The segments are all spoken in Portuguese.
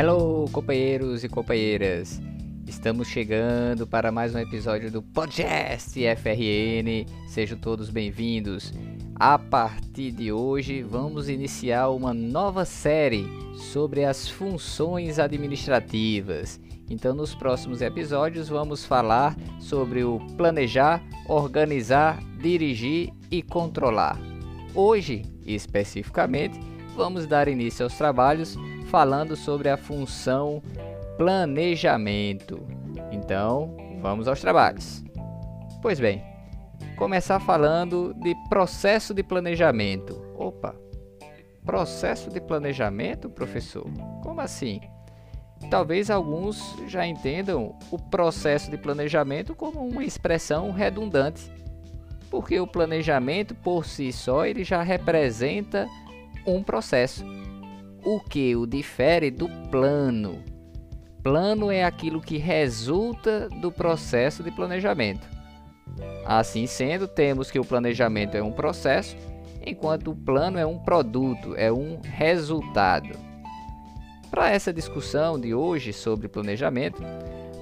Hello, companheiros e companheiras! Estamos chegando para mais um episódio do Podcast FRN. Sejam todos bem-vindos. A partir de hoje, vamos iniciar uma nova série sobre as funções administrativas. Então, nos próximos episódios, vamos falar sobre o planejar, organizar, dirigir e controlar. Hoje, especificamente, vamos dar início aos trabalhos falando sobre a função planejamento. Então, vamos aos trabalhos. Pois bem, começar falando de processo de planejamento. Opa, processo de planejamento, professor? Como assim? Talvez alguns já entendam o processo de planejamento como uma expressão redundante, porque o planejamento por si só ele já representa um processo o que o difere do plano. Plano é aquilo que resulta do processo de planejamento. Assim sendo, temos que o planejamento é um processo, enquanto o plano é um produto, é um resultado. Para essa discussão de hoje sobre planejamento,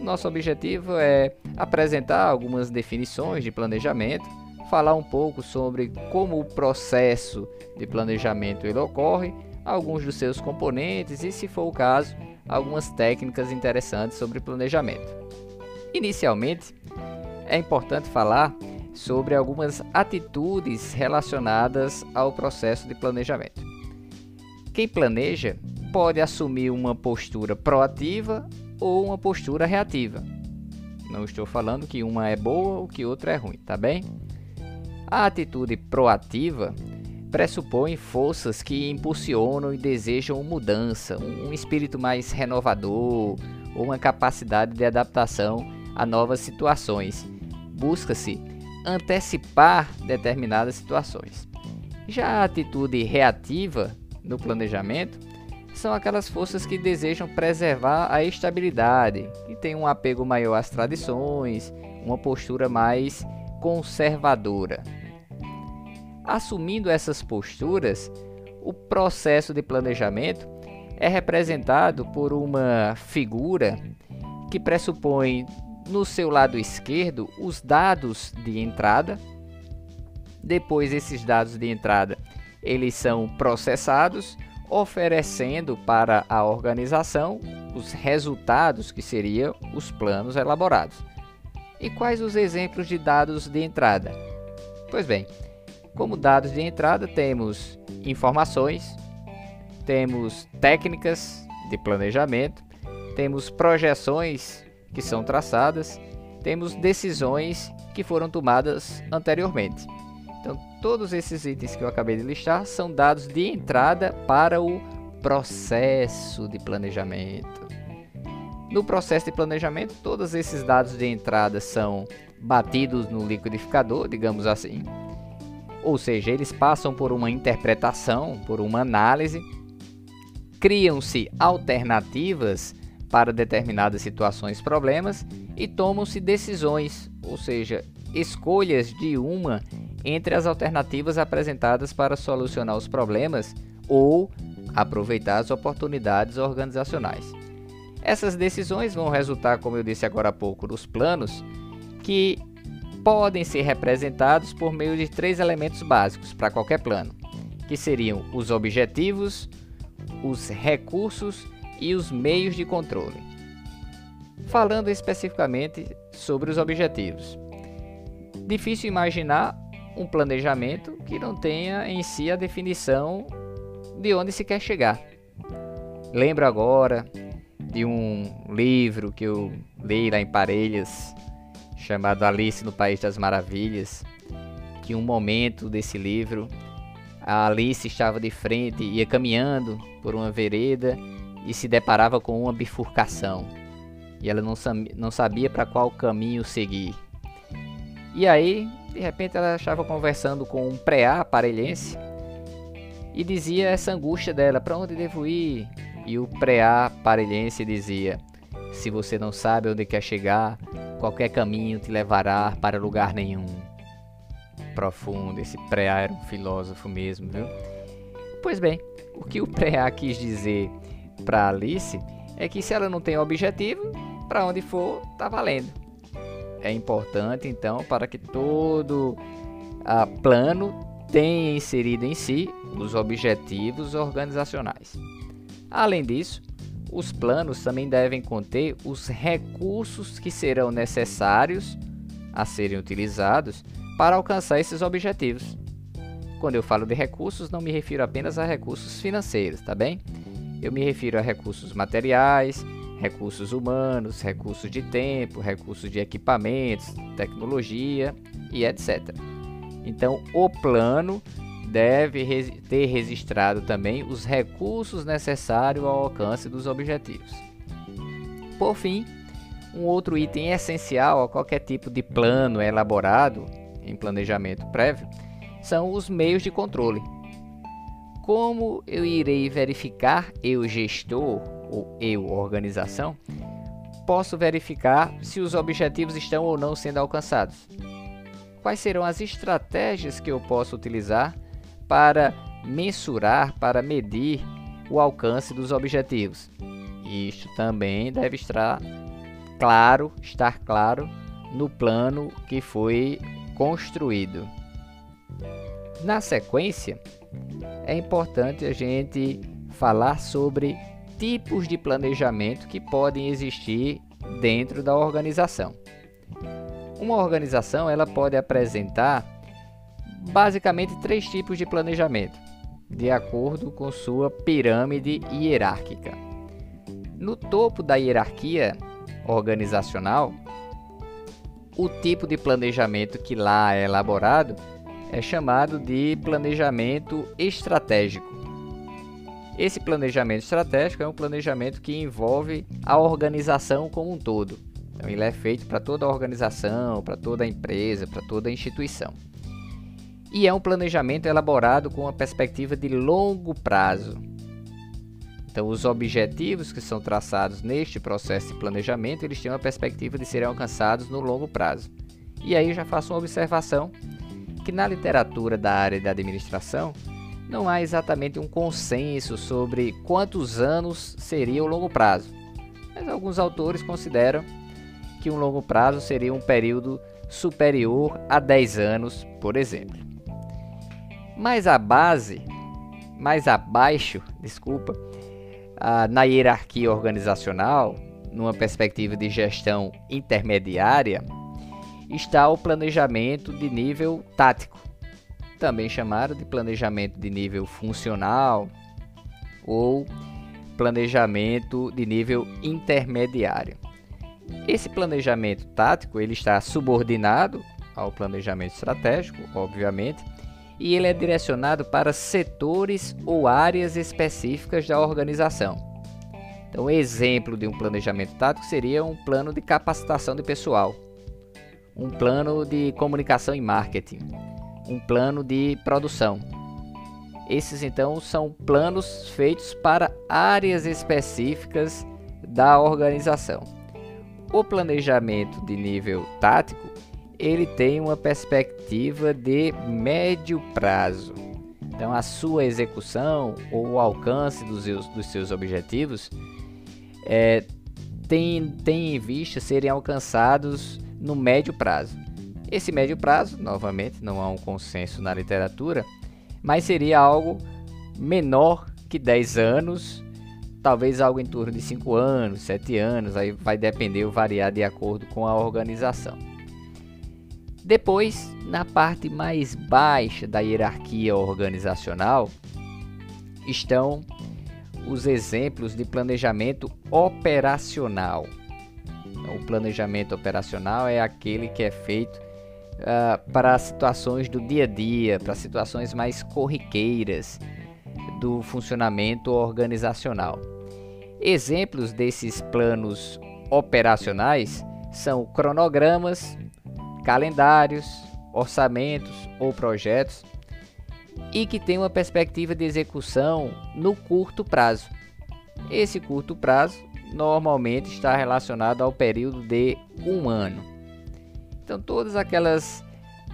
nosso objetivo é apresentar algumas definições de planejamento, falar um pouco sobre como o processo de planejamento ele ocorre alguns dos seus componentes e, se for o caso, algumas técnicas interessantes sobre planejamento. Inicialmente, é importante falar sobre algumas atitudes relacionadas ao processo de planejamento. Quem planeja pode assumir uma postura proativa ou uma postura reativa. Não estou falando que uma é boa ou que outra é ruim, tá bem? A atitude proativa pressupõe forças que impulsionam e desejam mudança, um espírito mais renovador ou uma capacidade de adaptação a novas situações. Busca-se antecipar determinadas situações. Já a atitude reativa no planejamento são aquelas forças que desejam preservar a estabilidade, que têm um apego maior às tradições, uma postura mais conservadora. Assumindo essas posturas, o processo de planejamento é representado por uma figura que pressupõe no seu lado esquerdo os dados de entrada. Depois esses dados de entrada, eles são processados, oferecendo para a organização os resultados que seriam os planos elaborados. E quais os exemplos de dados de entrada? Pois bem, como dados de entrada, temos informações, temos técnicas de planejamento, temos projeções que são traçadas, temos decisões que foram tomadas anteriormente. Então, todos esses itens que eu acabei de listar são dados de entrada para o processo de planejamento. No processo de planejamento, todos esses dados de entrada são batidos no liquidificador, digamos assim, ou seja, eles passam por uma interpretação, por uma análise, criam-se alternativas para determinadas situações, problemas e tomam-se decisões, ou seja, escolhas de uma entre as alternativas apresentadas para solucionar os problemas ou aproveitar as oportunidades organizacionais. Essas decisões vão resultar, como eu disse agora há pouco, dos planos que podem ser representados por meio de três elementos básicos para qualquer plano, que seriam os objetivos, os recursos e os meios de controle. Falando especificamente sobre os objetivos. Difícil imaginar um planejamento que não tenha em si a definição de onde se quer chegar. Lembro agora de um livro que eu li lá em Parelhas, chamado Alice no País das Maravilhas, que um momento desse livro a Alice estava de frente, ia caminhando por uma vereda e se deparava com uma bifurcação. E ela não, não sabia para qual caminho seguir. E aí, de repente, ela estava conversando com um preá parelhense e dizia essa angústia dela: para onde devo ir? E o preá parelhense dizia: se você não sabe onde quer chegar, qualquer caminho te levará para lugar nenhum. Profundo, esse Preá era um filósofo mesmo, viu? Pois bem, o que o Preá quis dizer para Alice é que se ela não tem objetivo, para onde for, tá valendo. É importante então para que todo a plano tenha inserido em si os objetivos organizacionais. Além disso, os planos também devem conter os recursos que serão necessários a serem utilizados para alcançar esses objetivos. Quando eu falo de recursos, não me refiro apenas a recursos financeiros, tá bem? Eu me refiro a recursos materiais, recursos humanos, recursos de tempo, recursos de equipamentos, tecnologia e etc. Então, o plano deve ter registrado também os recursos necessários ao alcance dos objetivos. Por fim, um outro item essencial a qualquer tipo de plano elaborado em planejamento prévio são os meios de controle. Como eu irei verificar, eu gestor ou eu organização, posso verificar se os objetivos estão ou não sendo alcançados quais serão as estratégias que eu posso utilizar para mensurar, para medir o alcance dos objetivos. Isto também deve estar claro, estar claro no plano que foi construído. Na sequência, é importante a gente falar sobre tipos de planejamento que podem existir dentro da organização. Uma organização ela pode apresentar basicamente três tipos de planejamento, de acordo com sua pirâmide hierárquica. No topo da hierarquia organizacional, o tipo de planejamento que lá é elaborado é chamado de planejamento estratégico. Esse planejamento estratégico é um planejamento que envolve a organização como um todo. Então ele é feito para toda a organização, para toda a empresa, para toda a instituição. E é um planejamento elaborado com uma perspectiva de longo prazo. Então os objetivos que são traçados neste processo de planejamento, eles têm uma perspectiva de serem alcançados no longo prazo. E aí já faço uma observação que na literatura da área da administração não há exatamente um consenso sobre quantos anos seria o longo prazo. Mas alguns autores consideram que um longo prazo seria um período superior a 10 anos, por exemplo. Mais a base, mais abaixo, desculpa, na hierarquia organizacional, numa perspectiva de gestão intermediária, está o planejamento de nível tático, também chamado de planejamento de nível funcional ou planejamento de nível intermediário. Esse planejamento tático ele está subordinado ao planejamento estratégico, obviamente, e ele é direcionado para setores ou áreas específicas da organização. Então, exemplo de um planejamento tático seria um plano de capacitação de pessoal, um plano de comunicação e marketing, um plano de produção. Esses então são planos feitos para áreas específicas da organização. O planejamento de nível tático, ele tem uma perspectiva de médio prazo. Então, a sua execução ou o alcance dos seus, dos seus objetivos é, tem, tem em vista serem alcançados no médio prazo. Esse médio prazo, novamente, não há um consenso na literatura, mas seria algo menor que 10 anos talvez algo em torno de 5 anos, 7 anos, aí vai depender variar de acordo com a organização. Depois, na parte mais baixa da hierarquia organizacional, estão os exemplos de planejamento operacional. Então, o planejamento operacional é aquele que é feito uh, para situações do dia a dia, para situações mais corriqueiras do funcionamento organizacional. Exemplos desses planos operacionais são cronogramas, calendários, orçamentos ou projetos e que tem uma perspectiva de execução no curto prazo. Esse curto prazo normalmente está relacionado ao período de um ano. Então, todas aquelas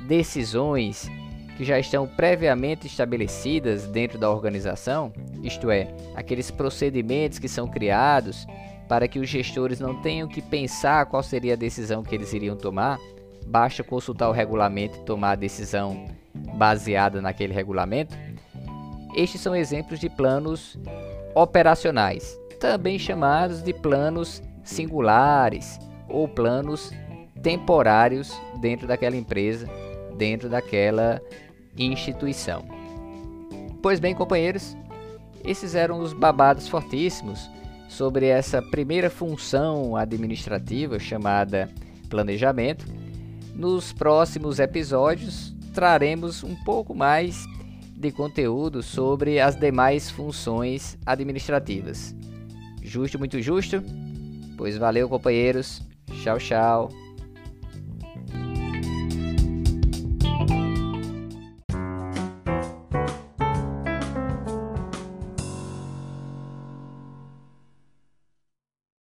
decisões que já estão previamente estabelecidas dentro da organização, isto é, aqueles procedimentos que são criados para que os gestores não tenham que pensar qual seria a decisão que eles iriam tomar, basta consultar o regulamento e tomar a decisão baseada naquele regulamento. Estes são exemplos de planos operacionais, também chamados de planos singulares ou planos temporários dentro daquela empresa, dentro daquela instituição. Pois bem, companheiros, esses eram os babados fortíssimos sobre essa primeira função administrativa chamada planejamento. Nos próximos episódios traremos um pouco mais de conteúdo sobre as demais funções administrativas. Justo, muito justo? Pois valeu, companheiros. Tchau, tchau.